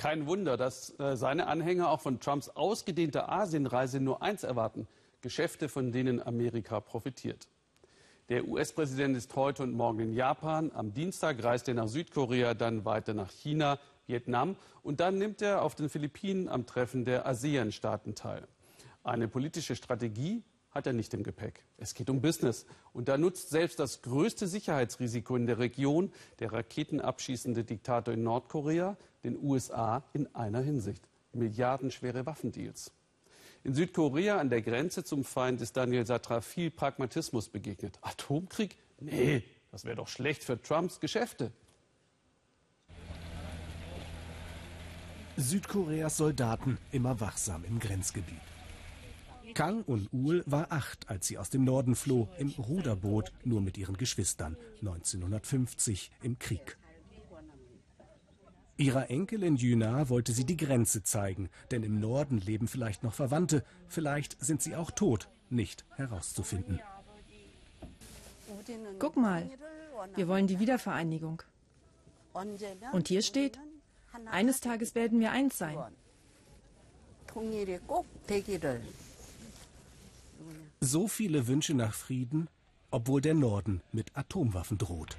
Kein Wunder, dass äh, seine Anhänger auch von Trumps ausgedehnter Asienreise nur eins erwarten, Geschäfte, von denen Amerika profitiert. Der US-Präsident ist heute und morgen in Japan. Am Dienstag reist er nach Südkorea, dann weiter nach China, Vietnam und dann nimmt er auf den Philippinen am Treffen der ASEAN-Staaten teil. Eine politische Strategie hat er nicht im Gepäck. Es geht um Business. Und da nutzt selbst das größte Sicherheitsrisiko in der Region, der raketenabschießende Diktator in Nordkorea, den USA in einer Hinsicht. Milliardenschwere Waffendeals. In Südkorea an der Grenze zum Feind ist Daniel Satra viel Pragmatismus begegnet. Atomkrieg? Nee, das wäre doch schlecht für Trumps Geschäfte. Südkoreas Soldaten immer wachsam im Grenzgebiet. Kang und Uhl war acht, als sie aus dem Norden floh, im Ruderboot, nur mit ihren Geschwistern, 1950 im Krieg. Ihrer Enkelin Juna wollte sie die Grenze zeigen, denn im Norden leben vielleicht noch Verwandte, vielleicht sind sie auch tot, nicht herauszufinden. Guck mal, wir wollen die Wiedervereinigung. Und hier steht, eines Tages werden wir eins sein. So viele Wünsche nach Frieden, obwohl der Norden mit Atomwaffen droht.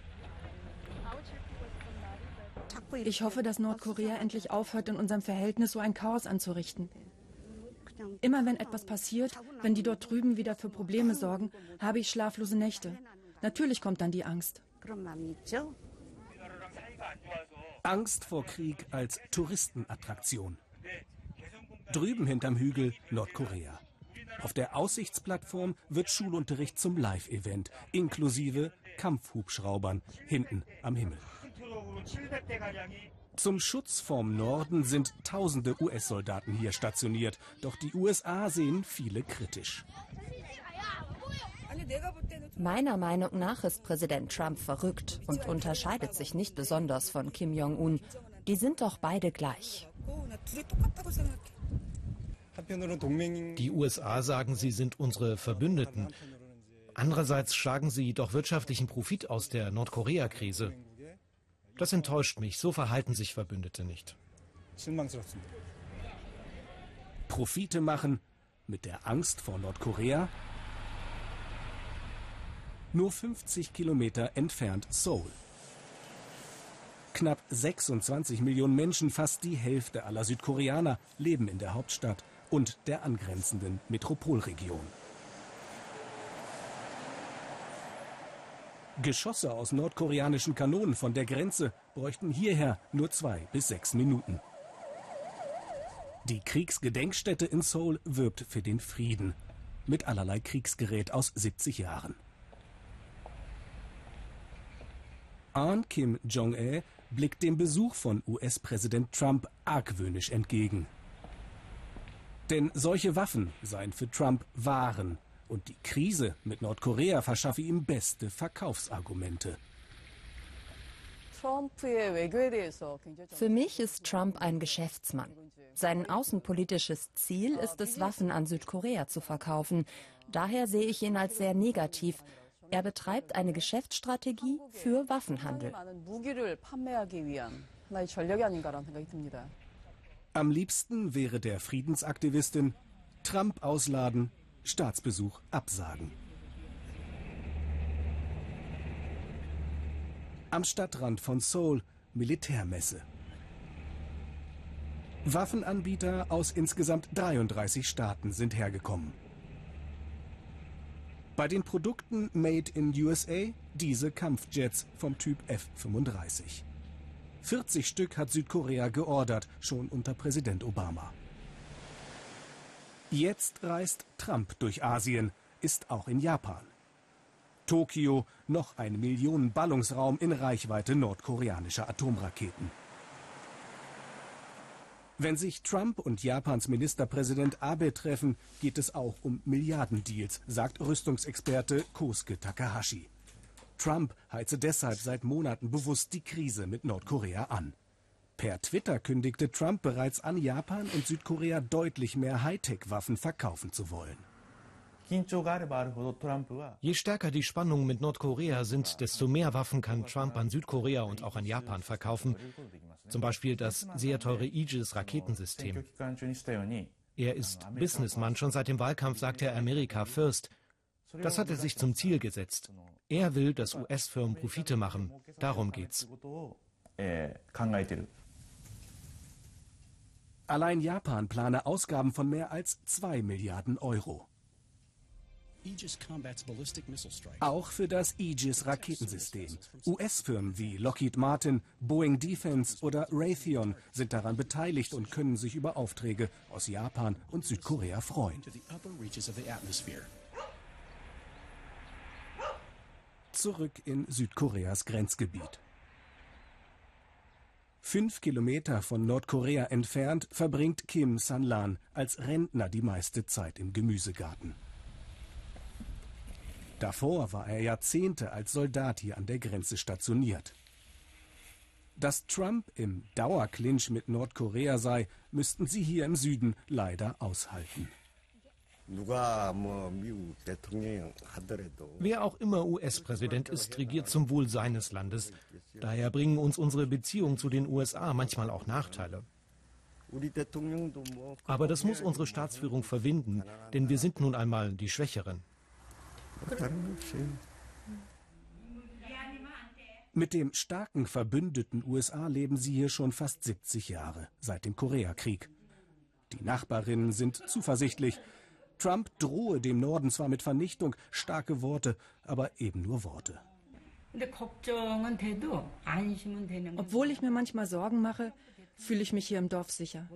Ich hoffe, dass Nordkorea endlich aufhört, in unserem Verhältnis so ein Chaos anzurichten. Immer wenn etwas passiert, wenn die dort drüben wieder für Probleme sorgen, habe ich schlaflose Nächte. Natürlich kommt dann die Angst. Angst vor Krieg als Touristenattraktion. Drüben hinterm Hügel Nordkorea. Auf der Aussichtsplattform wird Schulunterricht zum Live-Event, inklusive Kampfhubschraubern hinten am Himmel. Zum Schutz vom Norden sind tausende US-Soldaten hier stationiert, doch die USA sehen viele kritisch. Meiner Meinung nach ist Präsident Trump verrückt und unterscheidet sich nicht besonders von Kim Jong-un. Die sind doch beide gleich. Die USA sagen, sie sind unsere Verbündeten. Andererseits schlagen sie doch wirtschaftlichen Profit aus der Nordkorea-Krise. Das enttäuscht mich. So verhalten sich Verbündete nicht. Profite machen mit der Angst vor Nordkorea? Nur 50 Kilometer entfernt Seoul. Knapp 26 Millionen Menschen, fast die Hälfte aller Südkoreaner, leben in der Hauptstadt und der angrenzenden Metropolregion. Geschosse aus nordkoreanischen Kanonen von der Grenze bräuchten hierher nur zwei bis sechs Minuten. Die Kriegsgedenkstätte in Seoul wirbt für den Frieden mit allerlei Kriegsgerät aus 70 Jahren. Ahn Kim Jong-il blickt dem Besuch von US-Präsident Trump argwöhnisch entgegen. Denn solche Waffen seien für Trump Waren und die Krise mit Nordkorea verschaffe ihm beste Verkaufsargumente. Für mich ist Trump ein Geschäftsmann. Sein außenpolitisches Ziel ist es, Waffen an Südkorea zu verkaufen. Daher sehe ich ihn als sehr negativ. Er betreibt eine Geschäftsstrategie für Waffenhandel. Am liebsten wäre der Friedensaktivistin Trump ausladen, Staatsbesuch absagen. Am Stadtrand von Seoul Militärmesse. Waffenanbieter aus insgesamt 33 Staaten sind hergekommen. Bei den Produkten Made in USA diese Kampfjets vom Typ F-35. 40 Stück hat Südkorea geordert, schon unter Präsident Obama. Jetzt reist Trump durch Asien, ist auch in Japan. Tokio noch ein Millionen-Ballungsraum in Reichweite nordkoreanischer Atomraketen. Wenn sich Trump und Japans Ministerpräsident Abe treffen, geht es auch um Milliardendeals, sagt Rüstungsexperte Kosuke Takahashi. Trump heize deshalb seit Monaten bewusst die Krise mit Nordkorea an. Per Twitter kündigte Trump bereits an, Japan und Südkorea deutlich mehr Hightech-Waffen verkaufen zu wollen. Je stärker die Spannungen mit Nordkorea sind, desto mehr Waffen kann Trump an Südkorea und auch an Japan verkaufen. Zum Beispiel das sehr teure Aegis-Raketensystem. Er ist Businessman. Schon seit dem Wahlkampf sagt er Amerika First. Das hat er sich zum Ziel gesetzt. Er will, dass US-Firmen Profite machen. Darum geht's. Allein Japan plane Ausgaben von mehr als 2 Milliarden Euro. Auch für das Aegis-Raketensystem. US-Firmen wie Lockheed Martin, Boeing Defense oder Raytheon sind daran beteiligt und können sich über Aufträge aus Japan und Südkorea freuen. Zurück in Südkoreas Grenzgebiet. Fünf Kilometer von Nordkorea entfernt verbringt Kim San-lan als Rentner die meiste Zeit im Gemüsegarten. Davor war er Jahrzehnte als Soldat hier an der Grenze stationiert. Dass Trump im Dauerclinch mit Nordkorea sei, müssten sie hier im Süden leider aushalten. Wer auch immer US-Präsident ist, regiert zum Wohl seines Landes. Daher bringen uns unsere Beziehungen zu den USA manchmal auch Nachteile. Aber das muss unsere Staatsführung verwinden, denn wir sind nun einmal die Schwächeren. Mit dem starken Verbündeten USA leben sie hier schon fast 70 Jahre, seit dem Koreakrieg. Die Nachbarinnen sind zuversichtlich, Trump drohe dem Norden zwar mit Vernichtung, starke Worte, aber eben nur Worte. Obwohl ich mir manchmal Sorgen mache, fühle ich mich hier im Dorf sicher.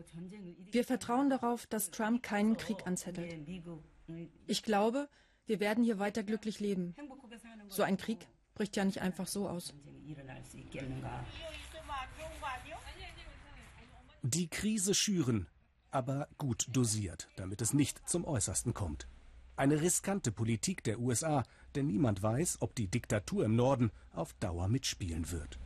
Wir vertrauen darauf, dass Trump keinen Krieg anzettelt. Ich glaube, wir werden hier weiter glücklich leben. So ein Krieg bricht ja nicht einfach so aus. Die Krise schüren, aber gut dosiert, damit es nicht zum Äußersten kommt. Eine riskante Politik der USA, denn niemand weiß, ob die Diktatur im Norden auf Dauer mitspielen wird.